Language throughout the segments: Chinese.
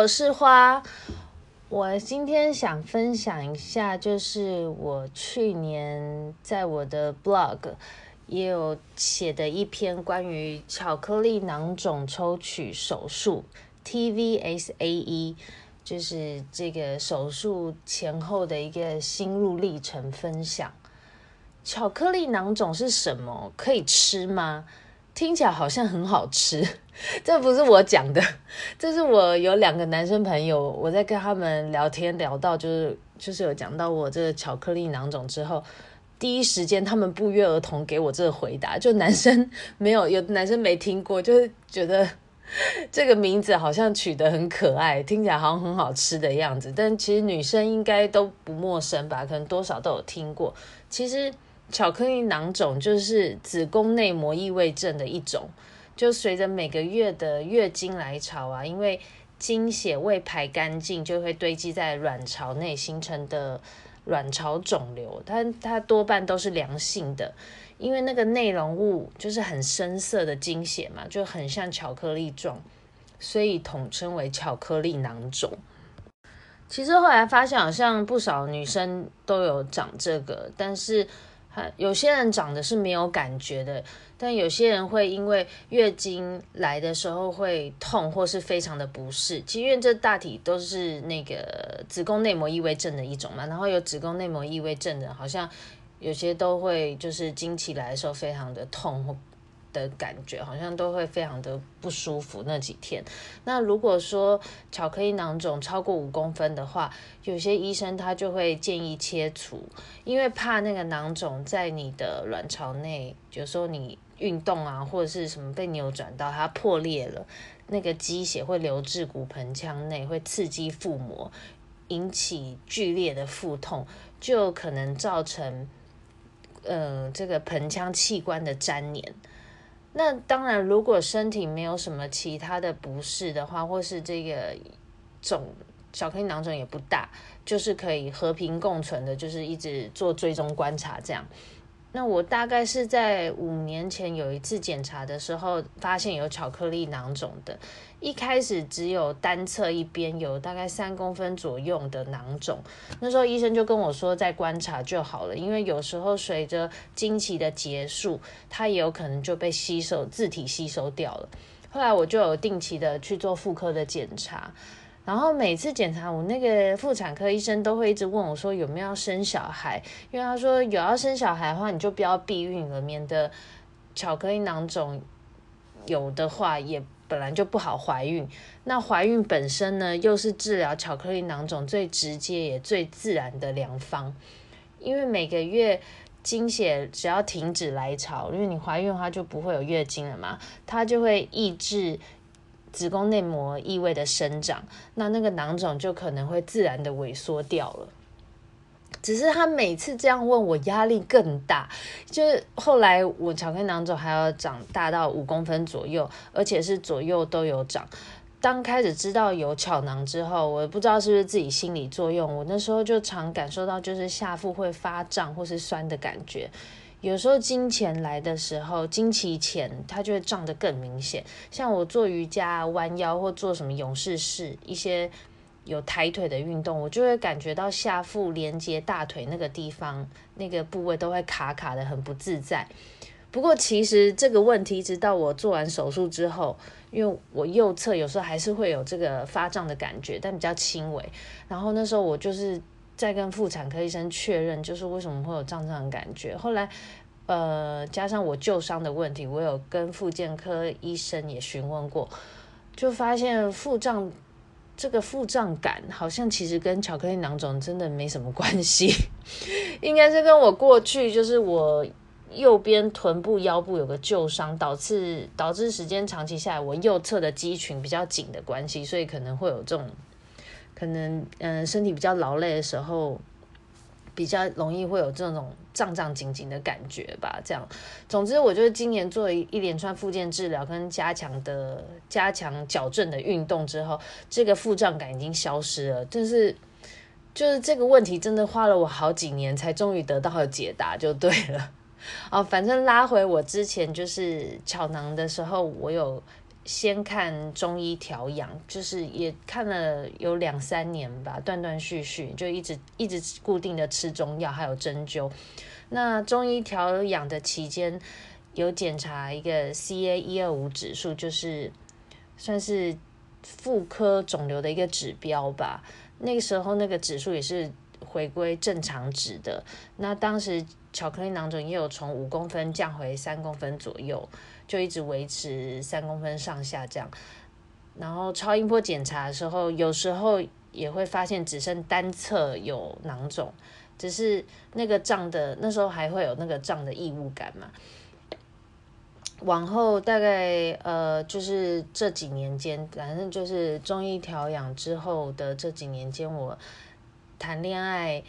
我是花。我今天想分享一下，就是我去年在我的 blog 也有写的一篇关于巧克力囊肿抽取手术 TVSAE，就是这个手术前后的一个心路历程分享。巧克力囊肿是什么？可以吃吗？听起来好像很好吃，这不是我讲的，这是我有两个男生朋友，我在跟他们聊天聊到，就是就是有讲到我这个巧克力囊肿之后，第一时间他们不约而同给我这个回答，就男生没有，有男生没听过，就是觉得 这个名字好像取得很可爱，听起来好像很好吃的样子，但其实女生应该都不陌生吧，可能多少都有听过，其实。巧克力囊肿就是子宫内膜异位症的一种，就随着每个月的月经来潮啊，因为经血未排干净，就会堆积在卵巢内形成的卵巢肿瘤。它它多半都是良性的，因为那个内容物就是很深色的经血嘛，就很像巧克力状，所以统称为巧克力囊肿。其实后来发现，好像不少女生都有长这个，但是。有些人长得是没有感觉的，但有些人会因为月经来的时候会痛，或是非常的不适。其实因为这大体都是那个子宫内膜异位症的一种嘛，然后有子宫内膜异位症的，好像有些都会就是经期来的时候非常的痛。的感觉好像都会非常的不舒服那几天。那如果说巧克力囊肿超过五公分的话，有些医生他就会建议切除，因为怕那个囊肿在你的卵巢内，有时候你运动啊或者是什么被扭转到它破裂了，那个积血会流至骨盆腔内，会刺激腹膜，引起剧烈的腹痛，就可能造成呃这个盆腔器官的粘连。那当然，如果身体没有什么其他的不适的话，或是这个肿巧克力囊肿也不大，就是可以和平共存的，就是一直做追踪观察这样。那我大概是在五年前有一次检查的时候，发现有巧克力囊肿的。一开始只有单侧一边有大概三公分左右的囊肿，那时候医生就跟我说再观察就好了，因为有时候随着经期的结束，它也有可能就被吸收自体吸收掉了。后来我就有定期的去做妇科的检查。然后每次检查，我那个妇产科医生都会一直问我说有没有要生小孩，因为他说有要生小孩的话，你就不要避孕了，免得巧克力囊肿有的话也本来就不好怀孕。那怀孕本身呢，又是治疗巧克力囊肿最直接也最自然的良方，因为每个月经血只要停止来潮，因为你怀孕的话就不会有月经了嘛，它就会抑制。子宫内膜异位的生长，那那个囊肿就可能会自然的萎缩掉了。只是他每次这样问我，压力更大。就是后来我巧克力囊肿还要长大到五公分左右，而且是左右都有长。当开始知道有巧囊之后，我不知道是不是自己心理作用，我那时候就常感受到就是下腹会发胀或是酸的感觉。有时候经前来的时候，经期前它就会胀得更明显。像我做瑜伽、弯腰或做什么勇士式一些有抬腿的运动，我就会感觉到下腹连接大腿那个地方那个部位都会卡卡的，很不自在。不过其实这个问题，直到我做完手术之后，因为我右侧有时候还是会有这个发胀的感觉，但比较轻微。然后那时候我就是。再跟妇产科医生确认，就是为什么会有胀胀的感觉。后来，呃，加上我旧伤的问题，我有跟复健科医生也询问过，就发现腹胀这个腹胀感好像其实跟巧克力囊肿真的没什么关系，应该是跟我过去就是我右边臀部腰部有个旧伤，导致导致时间长期下来，我右侧的肌群比较紧的关系，所以可能会有这种可能嗯、身体比较劳累的时候。比较容易会有这种胀胀紧紧的感觉吧，这样。总之，我就是今年做了一连串复健治疗跟加强的加强矫正的运动之后，这个腹胀感已经消失了。就是就是这个问题真的花了我好几年才终于得到了解答，就对了。啊，反正拉回我之前就是巧囊的时候，我有。先看中医调养，就是也看了有两三年吧，断断续续就一直一直固定的吃中药，还有针灸。那中医调养的期间，有检查一个 CA 一二五指数，就是算是妇科肿瘤的一个指标吧。那个时候那个指数也是回归正常值的。那当时巧克力囊肿也有从五公分降回三公分左右。就一直维持三公分上下这样，然后超音波检查的时候，有时候也会发现只剩单侧有囊肿，只是那个胀的那时候还会有那个胀的异物感嘛。往后大概呃就是这几年间，反正就是中医调养之后的这几年间，我谈恋爱，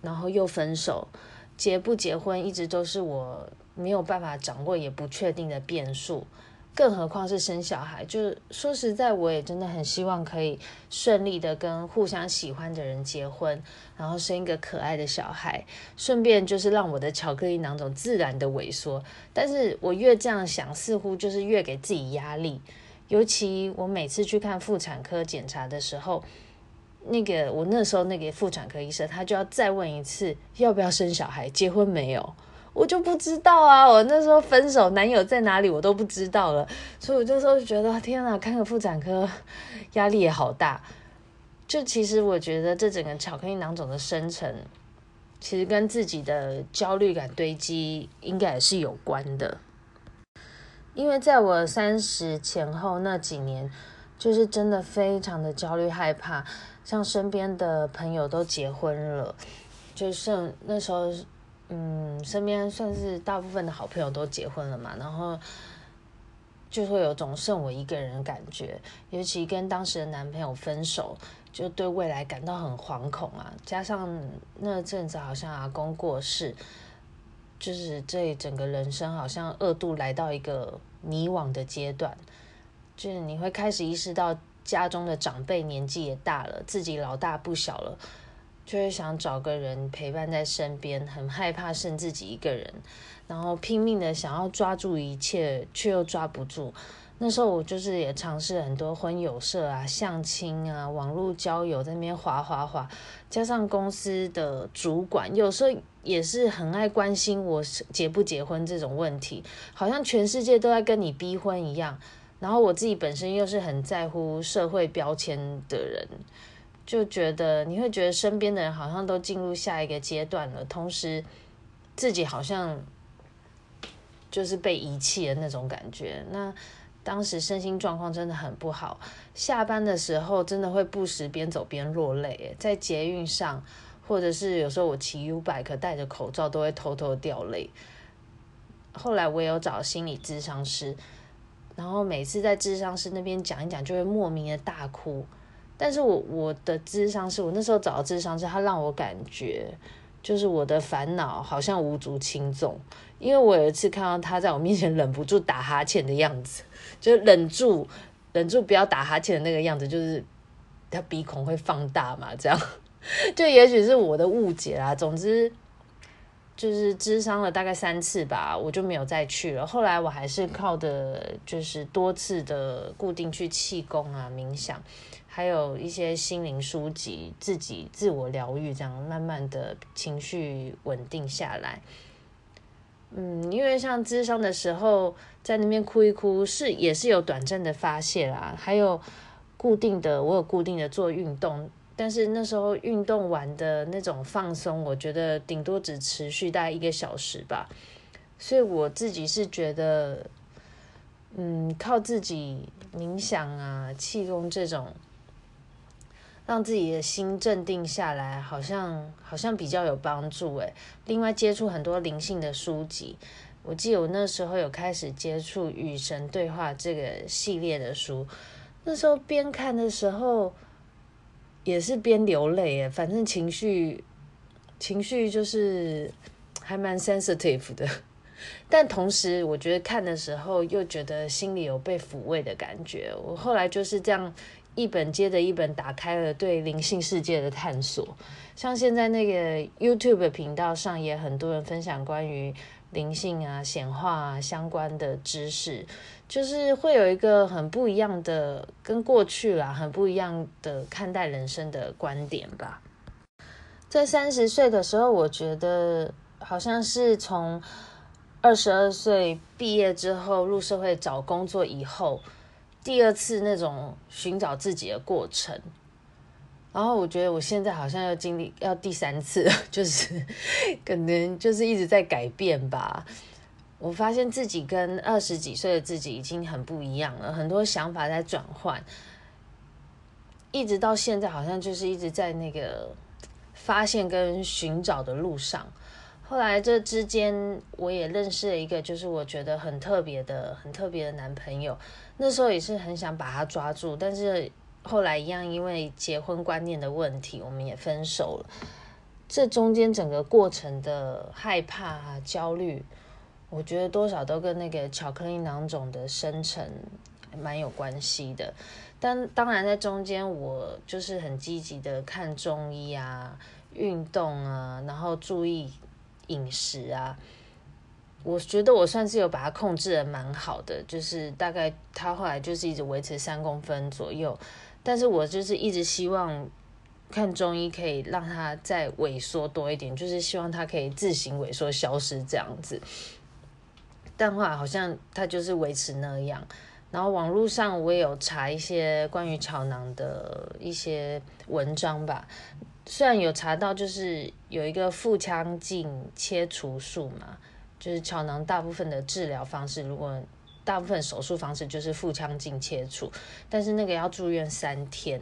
然后又分手，结不结婚一直都是我。没有办法掌握也不确定的变数，更何况是生小孩。就是说实在，我也真的很希望可以顺利的跟互相喜欢的人结婚，然后生一个可爱的小孩，顺便就是让我的巧克力囊肿自然的萎缩。但是我越这样想，似乎就是越给自己压力。尤其我每次去看妇产科检查的时候，那个我那时候那个妇产科医生，他就要再问一次，要不要生小孩，结婚没有？我就不知道啊，我那时候分手，男友在哪里我都不知道了，所以我就说觉得天哪，看个妇产科压力也好大。就其实我觉得这整个巧克力囊肿的生成，其实跟自己的焦虑感堆积应该也是有关的。因为在我三十前后那几年，就是真的非常的焦虑害怕，像身边的朋友都结婚了，就剩那时候。嗯，身边算是大部分的好朋友都结婚了嘛，然后就会有种剩我一个人的感觉。尤其跟当时的男朋友分手，就对未来感到很惶恐啊。加上那阵子好像阿公过世，就是这整个人生好像二度来到一个迷惘的阶段。就是你会开始意识到家中的长辈年纪也大了，自己老大不小了。就会想找个人陪伴在身边，很害怕剩自己一个人，然后拼命的想要抓住一切，却又抓不住。那时候我就是也尝试很多婚友社啊、相亲啊、网络交友，在那边滑滑滑，加上公司的主管有时候也是很爱关心我结不结婚这种问题，好像全世界都在跟你逼婚一样。然后我自己本身又是很在乎社会标签的人。就觉得你会觉得身边的人好像都进入下一个阶段了，同时自己好像就是被遗弃的那种感觉。那当时身心状况真的很不好，下班的时候真的会不时边走边落泪，在捷运上，或者是有时候我骑 U-bike 戴着口罩都会偷偷掉泪。后来我有找心理咨商师，然后每次在咨商师那边讲一讲，就会莫名的大哭。但是我我的智商是我那时候找的智商是，他让我感觉就是我的烦恼好像无足轻重，因为我有一次看到他在我面前忍不住打哈欠的样子，就忍住忍住不要打哈欠的那个样子，就是他鼻孔会放大嘛，这样 就也许是我的误解啦。总之就是咨商了大概三次吧，我就没有再去了。后来我还是靠的就是多次的固定去气功啊、冥想。还有一些心灵书籍，自己自我疗愈，这样慢慢的情绪稳定下来。嗯，因为像咨商的时候，在那边哭一哭，是也是有短暂的发泄啦。还有固定的，我有固定的做运动，但是那时候运动完的那种放松，我觉得顶多只持续大概一个小时吧。所以我自己是觉得，嗯，靠自己冥想啊、气功这种。让自己的心镇定下来，好像好像比较有帮助诶。另外，接触很多灵性的书籍，我记得我那时候有开始接触《与神对话》这个系列的书，那时候边看的时候也是边流泪诶，反正情绪情绪就是还蛮 sensitive 的。但同时，我觉得看的时候又觉得心里有被抚慰的感觉。我后来就是这样一本接着一本打开了对灵性世界的探索。像现在那个 YouTube 频道上也很多人分享关于灵性啊、显化啊相关的知识，就是会有一个很不一样的跟过去啦，很不一样的看待人生的观点吧。在三十岁的时候，我觉得好像是从。二十二岁毕业之后入社会找工作以后，第二次那种寻找自己的过程，然后我觉得我现在好像要经历要第三次，就是 可能就是一直在改变吧。我发现自己跟二十几岁的自己已经很不一样了，很多想法在转换，一直到现在好像就是一直在那个发现跟寻找的路上。后来这之间，我也认识了一个，就是我觉得很特别的、很特别的男朋友。那时候也是很想把他抓住，但是后来一样，因为结婚观念的问题，我们也分手了。这中间整个过程的害怕、焦虑，我觉得多少都跟那个巧克力囊肿的生成蛮有关系的。但当然，在中间我就是很积极的看中医啊、运动啊，然后注意。饮食啊，我觉得我算是有把它控制得蛮好的，就是大概它后来就是一直维持三公分左右，但是我就是一直希望看中医可以让它再萎缩多一点，就是希望它可以自行萎缩消失这样子。但后来好像它就是维持那样，然后网络上我也有查一些关于巧囊的一些文章吧。虽然有查到，就是有一个腹腔镜切除术嘛，就是巧囊大部分的治疗方式，如果大部分手术方式就是腹腔镜切除，但是那个要住院三天，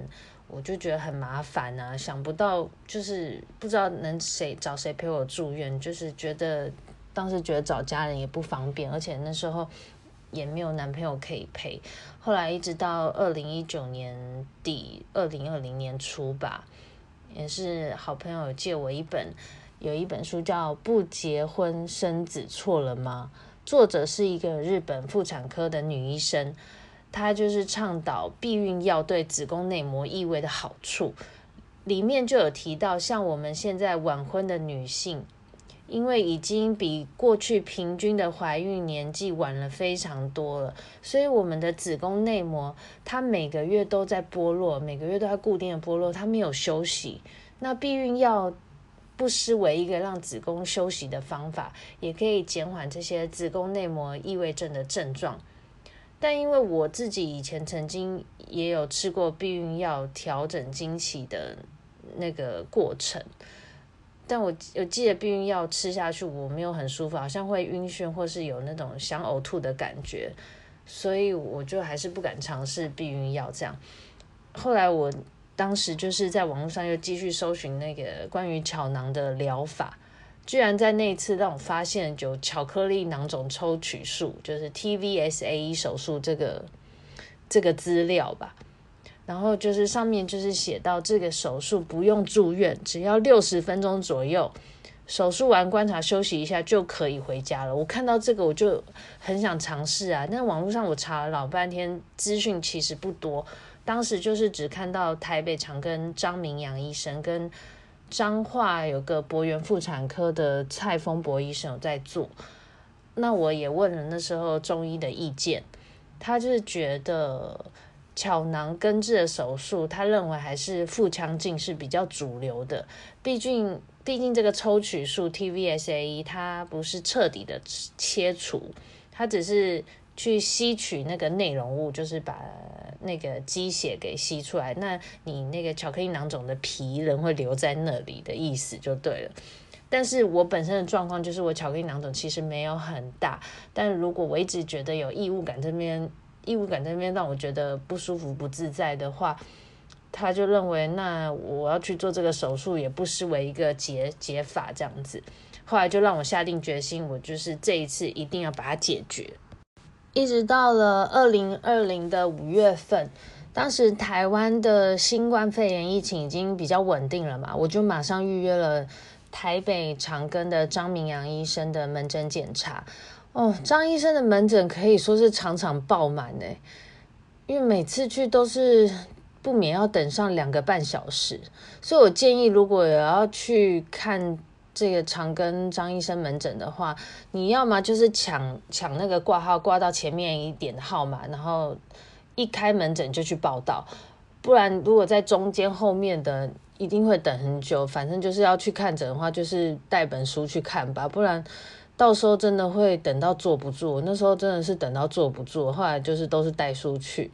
我就觉得很麻烦啊，想不到就是不知道能谁找谁陪我住院，就是觉得当时觉得找家人也不方便，而且那时候也没有男朋友可以陪，后来一直到二零一九年底，二零二零年初吧。也是好朋友借我一本，有一本书叫《不结婚生子错了吗》，作者是一个日本妇产科的女医生，她就是倡导避孕药对子宫内膜异位的好处，里面就有提到，像我们现在晚婚的女性。因为已经比过去平均的怀孕年纪晚了非常多了，所以我们的子宫内膜它每个月都在剥落，每个月都在固定的剥落，它没有休息。那避孕药不失为一个让子宫休息的方法，也可以减缓这些子宫内膜异位症的症状。但因为我自己以前曾经也有吃过避孕药调整经期的那个过程。但我我记得避孕药吃下去我没有很舒服，好像会晕眩或是有那种想呕吐的感觉，所以我就还是不敢尝试避孕药这样。后来我当时就是在网络上又继续搜寻那个关于巧囊的疗法，居然在那一次让我发现有巧克力囊肿抽取术，就是 TVSAE 手术这个这个资料吧。然后就是上面就是写到这个手术不用住院，只要六十分钟左右，手术完观察休息一下就可以回家了。我看到这个我就很想尝试啊，但网络上我查了老半天，资讯其实不多。当时就是只看到台北长庚张明阳医生跟彰化有个博源妇产科的蔡丰博医生有在做。那我也问了那时候中医的意见，他就是觉得。巧囊根治的手术，他认为还是腹腔镜是比较主流的。毕竟，毕竟这个抽取术 TVSA 它不是彻底的切除，它只是去吸取那个内容物，就是把那个积血给吸出来。那你那个巧克力囊肿的皮仍会留在那里的意思就对了。但是我本身的状况就是我巧克力囊肿其实没有很大，但如果我一直觉得有异物感这边。异物感在那边让我觉得不舒服、不自在的话，他就认为，那我要去做这个手术，也不失为一个解解法这样子。后来就让我下定决心，我就是这一次一定要把它解决。一直到了二零二零的五月份，当时台湾的新冠肺炎疫情已经比较稳定了嘛，我就马上预约了台北长庚的张明阳医生的门诊检查。哦，张医生的门诊可以说是场场爆满诶，因为每次去都是不免要等上两个半小时，所以我建议如果有要去看。这个长庚张医生门诊的话，你要么就是抢抢那个挂号，挂到前面一点的号码，然后一开门诊就去报到。不然，如果在中间后面的，一定会等很久。反正就是要去看诊的话，就是带本书去看吧。不然，到时候真的会等到坐不住。那时候真的是等到坐不住，后来就是都是带书去。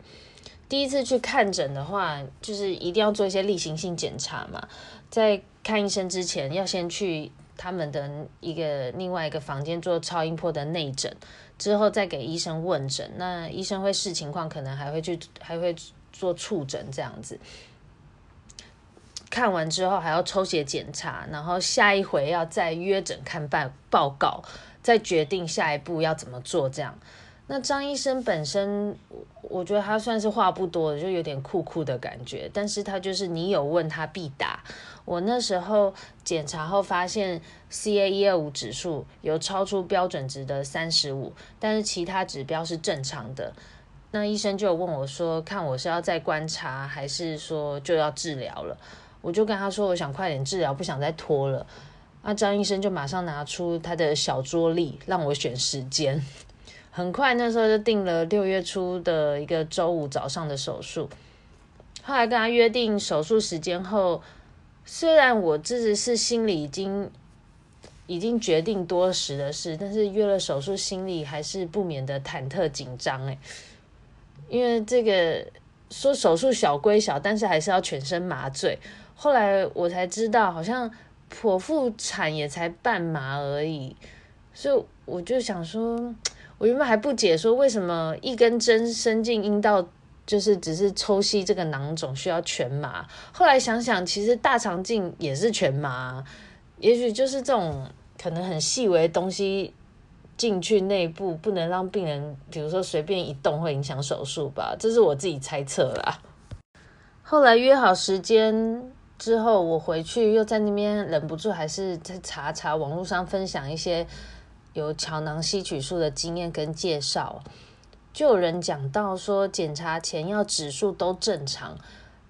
第一次去看诊的话，就是一定要做一些例行性检查嘛，在。看医生之前，要先去他们的一个另外一个房间做超音波的内诊，之后再给医生问诊。那医生会视情况，可能还会去还会做触诊这样子。看完之后还要抽血检查，然后下一回要再约诊看报报告，再决定下一步要怎么做这样。那张医生本身，我觉得他算是话不多的，就有点酷酷的感觉。但是他就是你有问他必答。我那时候检查后发现 CA 一二五指数有超出标准值的三十五，但是其他指标是正常的。那医生就问我说，看我是要再观察，还是说就要治疗了？我就跟他说，我想快点治疗，不想再拖了。那张医生就马上拿出他的小桌历，让我选时间。很快，那时候就定了六月初的一个周五早上的手术。后来跟他约定手术时间后，虽然我自己是心里已经已经决定多时的事，但是约了手术，心里还是不免的忐忑紧张诶，因为这个说手术小归小，但是还是要全身麻醉。后来我才知道，好像剖腹产也才半麻而已，所以我就想说。我原本还不解，说为什么一根针伸进阴道，就是只是抽吸这个囊肿需要全麻。后来想想，其实大肠镜也是全麻，也许就是这种可能很细微的东西进去内部，不能让病人，比如说随便一动会影响手术吧。这是我自己猜测啦。后来约好时间之后，我回去又在那边忍不住，还是在查查网络上分享一些。有巧囊吸取术的经验跟介绍，就有人讲到说，检查前要指数都正常，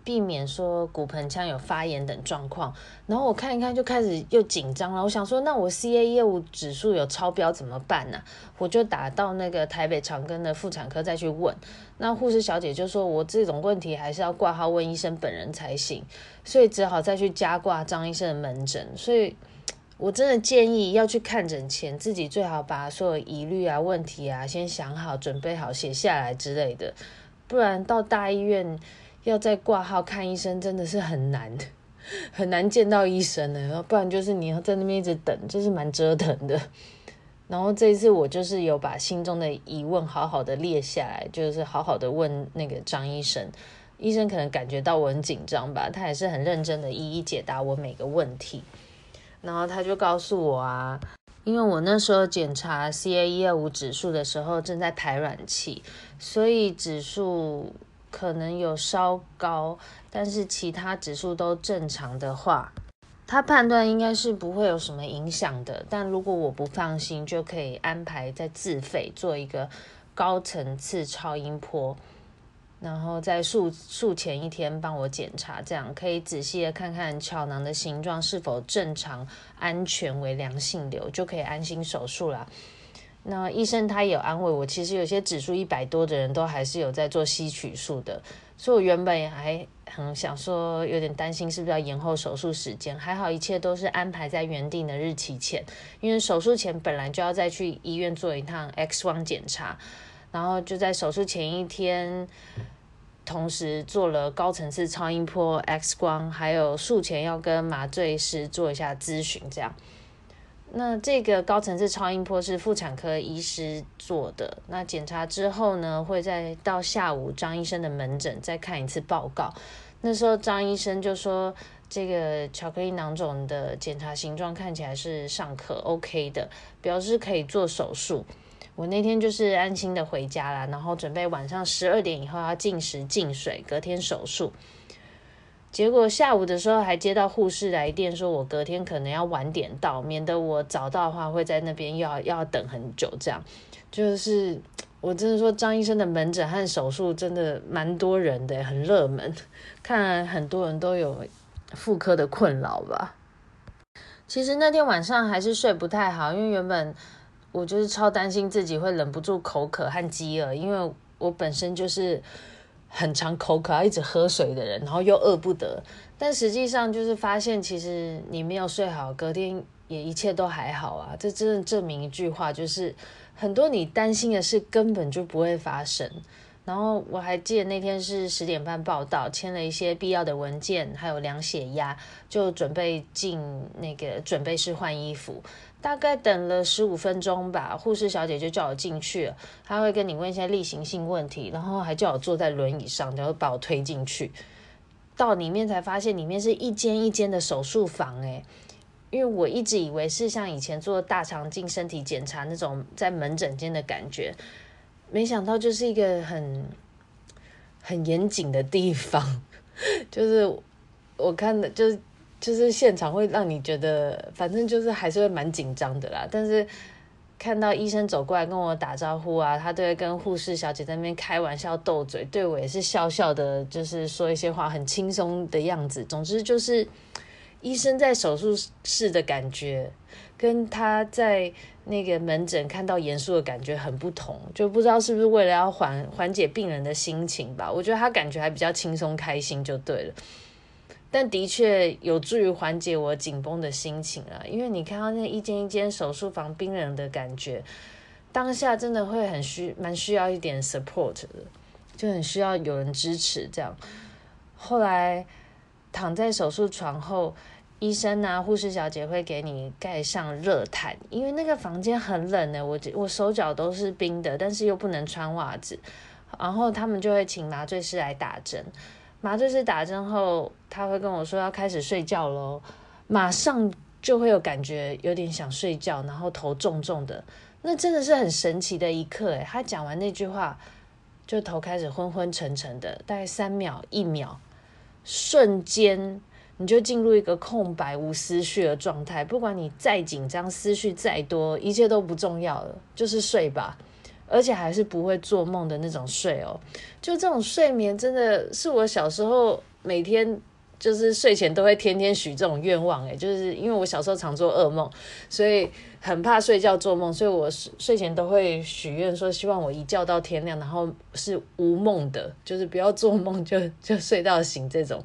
避免说骨盆腔有发炎等状况。然后我看一看，就开始又紧张了。我想说，那我 CA 业务指数有超标怎么办呢？我就打到那个台北长庚的妇产科再去问。那护士小姐就说，我这种问题还是要挂号问医生本人才行，所以只好再去加挂张医生的门诊。所以。我真的建议要去看诊前，自己最好把所有疑虑啊、问题啊先想好、准备好、写下来之类的，不然到大医院要再挂号看医生，真的是很难，很难见到医生的。不然就是你要在那边一直等，就是蛮折腾的。然后这一次我就是有把心中的疑问好好的列下来，就是好好的问那个张医生，医生可能感觉到我很紧张吧，他也是很认真的一一解答我每个问题。然后他就告诉我啊，因为我那时候检查 CA 一二五指数的时候正在排卵期，所以指数可能有稍高，但是其他指数都正常的话，他判断应该是不会有什么影响的。但如果我不放心，就可以安排再自费做一个高层次超音波。然后在术术前一天帮我检查，这样可以仔细的看看巧囊的形状是否正常、安全为良性瘤，就可以安心手术啦。那医生他也有安慰我，其实有些指数一百多的人都还是有在做吸取术的，所以我原本还很想说，有点担心是不是要延后手术时间，还好一切都是安排在原定的日期前，因为手术前本来就要再去医院做一趟 X 光检查，然后就在手术前一天。同时做了高层次超音波、X 光，还有术前要跟麻醉师做一下咨询，这样。那这个高层次超音波是妇产科医师做的。那检查之后呢，会再到下午张医生的门诊再看一次报告。那时候张医生就说，这个巧克力囊肿的检查形状看起来是尚可 OK 的，表示可以做手术。我那天就是安心的回家了，然后准备晚上十二点以后要禁食禁水，隔天手术。结果下午的时候还接到护士来电，说我隔天可能要晚点到，免得我早到的话会在那边要要等很久。这样就是我真的说张医生的门诊和手术真的蛮多人的，很热门，看来很多人都有妇科的困扰吧。其实那天晚上还是睡不太好，因为原本。我就是超担心自己会忍不住口渴和饥饿，因为我本身就是很常口渴，要一直喝水的人，然后又饿不得。但实际上就是发现，其实你没有睡好，隔天也一切都还好啊。这真的证明一句话，就是很多你担心的事根本就不会发生。然后我还记得那天是十点半报到，签了一些必要的文件，还有量血压，就准备进那个准备室换衣服。大概等了十五分钟吧，护士小姐就叫我进去。她会跟你问一些例行性问题，然后还叫我坐在轮椅上，然后把我推进去。到里面才发现，里面是一间一间的手术房。诶，因为我一直以为是像以前做大肠镜身体检查那种在门诊间的感觉，没想到就是一个很很严谨的地方。就是我看的，就是。就是现场会让你觉得，反正就是还是会蛮紧张的啦。但是看到医生走过来跟我打招呼啊，他都会跟护士小姐在那边开玩笑斗嘴，对我也是笑笑的，就是说一些话，很轻松的样子。总之就是医生在手术室的感觉，跟他在那个门诊看到严肃的感觉很不同，就不知道是不是为了要缓缓解病人的心情吧。我觉得他感觉还比较轻松开心就对了。但的确有助于缓解我紧绷的心情啊，因为你看到那一间一间手术房冰冷的感觉，当下真的会很需蛮需要一点 support 的，就很需要有人支持这样。后来躺在手术床后，医生啊、护士小姐会给你盖上热毯，因为那个房间很冷的，我我手脚都是冰的，但是又不能穿袜子，然后他们就会请麻醉师来打针。麻醉师打针后，他会跟我说要开始睡觉喽，马上就会有感觉，有点想睡觉，然后头重重的，那真的是很神奇的一刻诶，他讲完那句话，就头开始昏昏沉沉的，大概三秒、一秒，瞬间你就进入一个空白无思绪的状态，不管你再紧张，思绪再多，一切都不重要了，就是睡吧。而且还是不会做梦的那种睡哦，就这种睡眠真的是我小时候每天就是睡前都会天天许这种愿望诶，就是因为我小时候常做噩梦，所以很怕睡觉做梦，所以我睡前都会许愿说希望我一觉到天亮，然后是无梦的，就是不要做梦就 就睡到醒这种。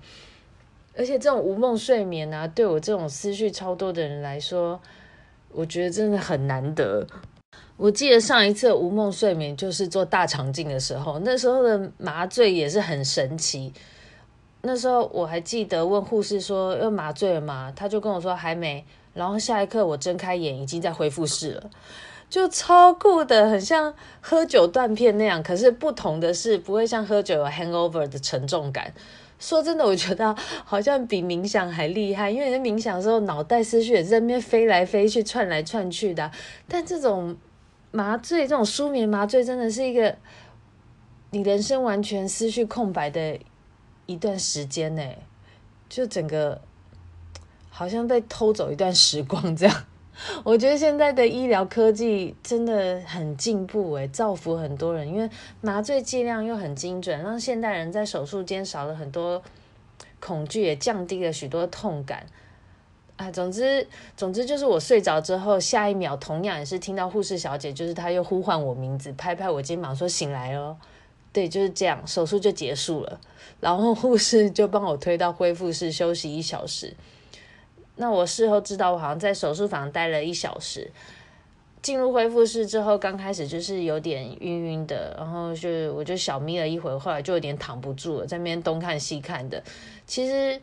而且这种无梦睡眠啊，对我这种思绪超多的人来说，我觉得真的很难得。我记得上一次无梦睡眠就是做大肠镜的时候，那时候的麻醉也是很神奇。那时候我还记得问护士说要麻醉了吗？他就跟我说还没。然后下一刻我睁开眼已经在恢复室了，就超酷的，很像喝酒断片那样。可是不同的是，不会像喝酒有 hangover 的沉重感。说真的，我觉得好像比冥想还厉害，因为你在冥想的时候脑袋思绪也在那边飞来飞去、窜来窜去的。但这种麻醉这种舒眠麻醉真的是一个你人生完全思绪空白的一段时间呢，就整个好像被偷走一段时光这样。我觉得现在的医疗科技真的很进步诶，造福很多人，因为麻醉剂量又很精准，让现代人在手术间少了很多恐惧，也降低了许多痛感。啊，总之，总之就是我睡着之后，下一秒同样也是听到护士小姐，就是她又呼唤我名字，拍拍我肩膀说醒来哦。对，就是这样，手术就结束了，然后护士就帮我推到恢复室休息一小时。那我事后知道，我好像在手术房待了一小时，进入恢复室之后，刚开始就是有点晕晕的，然后就我就小眯了一会儿，后来就有点躺不住了，在那边东看西看的，其实。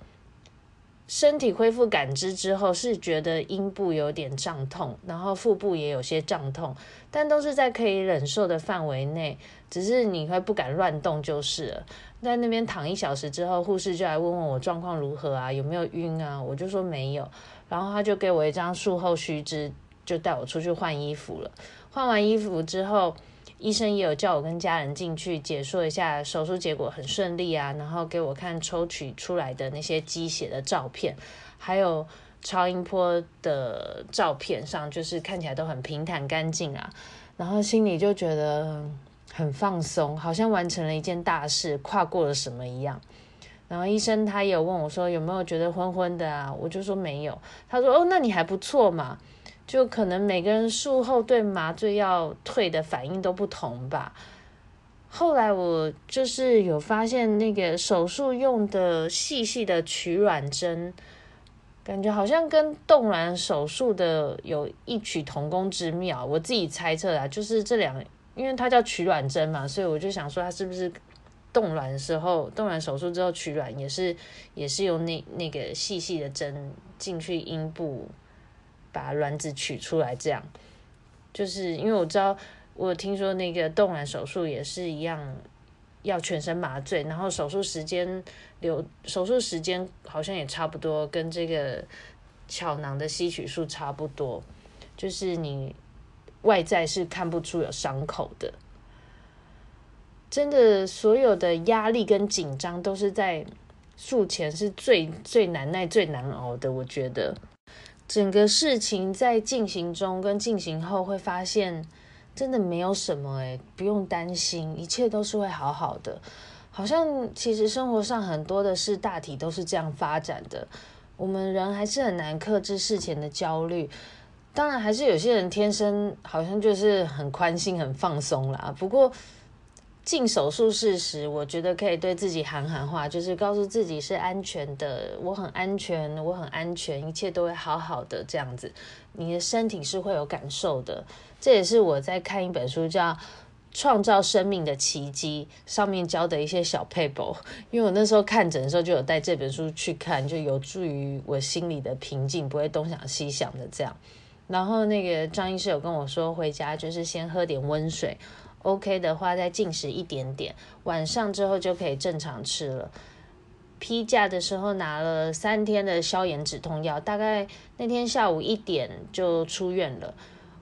身体恢复感知之后，是觉得阴部有点胀痛，然后腹部也有些胀痛，但都是在可以忍受的范围内，只是你会不敢乱动就是了。在那边躺一小时之后，护士就来问问我状况如何啊，有没有晕啊？我就说没有，然后他就给我一张术后须知，就带我出去换衣服了。换完衣服之后，医生也有叫我跟家人进去解说一下手术结果很顺利啊，然后给我看抽取出来的那些鸡血的照片，还有超音波的照片上，就是看起来都很平坦干净啊，然后心里就觉得很放松，好像完成了一件大事，跨过了什么一样。然后医生他也有问我说有没有觉得昏昏的啊，我就说没有，他说哦，那你还不错嘛。就可能每个人术后对麻醉药退的反应都不同吧。后来我就是有发现那个手术用的细细的取卵针，感觉好像跟冻卵手术的有异曲同工之妙。我自己猜测啊，就是这两，因为它叫取卵针嘛，所以我就想说它是不是冻卵的时候，冻卵手术之后取卵也是也是用那那个细细的针进去阴部。把卵子取出来，这样就是因为我知道，我听说那个冻卵手术也是一样，要全身麻醉，然后手术时间留手术时间好像也差不多，跟这个巧囊的吸取术差不多，就是你外在是看不出有伤口的。真的，所有的压力跟紧张都是在术前是最最难耐、最难熬的，我觉得。整个事情在进行中跟进行后，会发现真的没有什么诶，不用担心，一切都是会好好的。好像其实生活上很多的事，大体都是这样发展的。我们人还是很难克制事前的焦虑，当然还是有些人天生好像就是很宽心、很放松啦。不过。进手术室时，我觉得可以对自己喊喊话，就是告诉自己是安全的，我很安全，我很安全，一切都会好好的这样子。你的身体是会有感受的，这也是我在看一本书叫《创造生命的奇迹》上面教的一些小 paper。因为我那时候看诊的时候就有带这本书去看，就有助于我心里的平静，不会东想西想的这样。然后那个张医师有跟我说，回家就是先喝点温水。OK 的话，再进食一点点，晚上之后就可以正常吃了。批假的时候拿了三天的消炎止痛药，大概那天下午一点就出院了。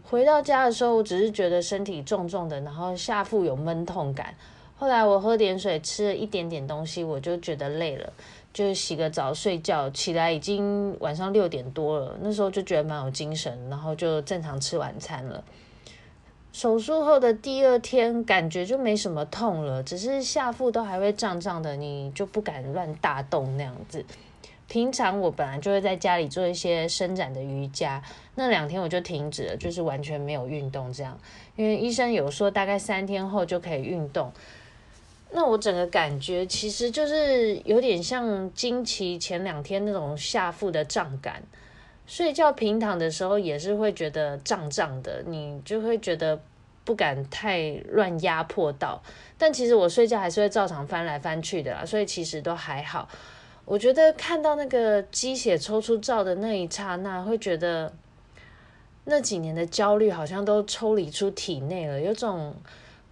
回到家的时候，我只是觉得身体重重的，然后下腹有闷痛感。后来我喝点水，吃了一点点东西，我就觉得累了，就是洗个澡睡觉。起来已经晚上六点多了，那时候就觉得蛮有精神，然后就正常吃晚餐了。手术后的第二天，感觉就没什么痛了，只是下腹都还会胀胀的，你就不敢乱大动那样子。平常我本来就会在家里做一些伸展的瑜伽，那两天我就停止了，就是完全没有运动这样。因为医生有说大概三天后就可以运动，那我整个感觉其实就是有点像经期前两天那种下腹的胀感。睡觉平躺的时候也是会觉得胀胀的，你就会觉得不敢太乱压迫到。但其实我睡觉还是会照常翻来翻去的啦，所以其实都还好。我觉得看到那个鸡血抽出照的那一刹那，会觉得那几年的焦虑好像都抽离出体内了，有种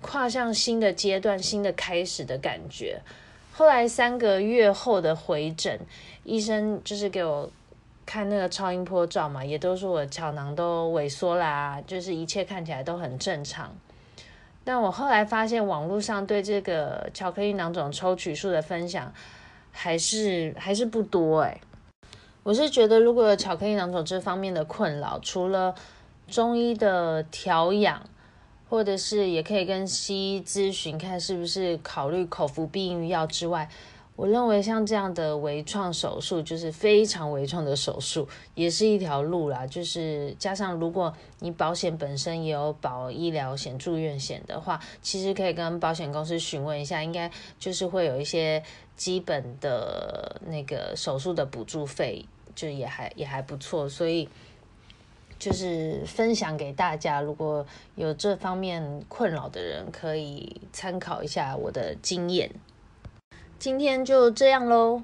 跨向新的阶段、新的开始的感觉。后来三个月后的回诊，医生就是给我。看那个超音波照嘛，也都说我巧囊都萎缩啦，就是一切看起来都很正常。但我后来发现网络上对这个巧克力囊肿抽取术的分享还是还是不多哎。我是觉得如果有巧克力囊肿这方面的困扰，除了中医的调养，或者是也可以跟西医咨询，看是不是考虑口服避孕药之外。我认为像这样的微创手术，就是非常微创的手术，也是一条路啦。就是加上如果你保险本身也有保医疗险、住院险的话，其实可以跟保险公司询问一下，应该就是会有一些基本的那个手术的补助费，就也还也还不错。所以就是分享给大家如果有这方面困扰的人可以参考一下我的经验。今天就这样喽